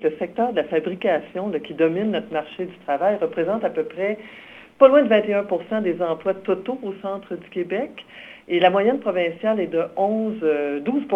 Le secteur de la fabrication qui domine notre marché du travail représente à peu près pas loin de 21 des emplois totaux au centre du Québec. Et la moyenne provinciale est de 11-12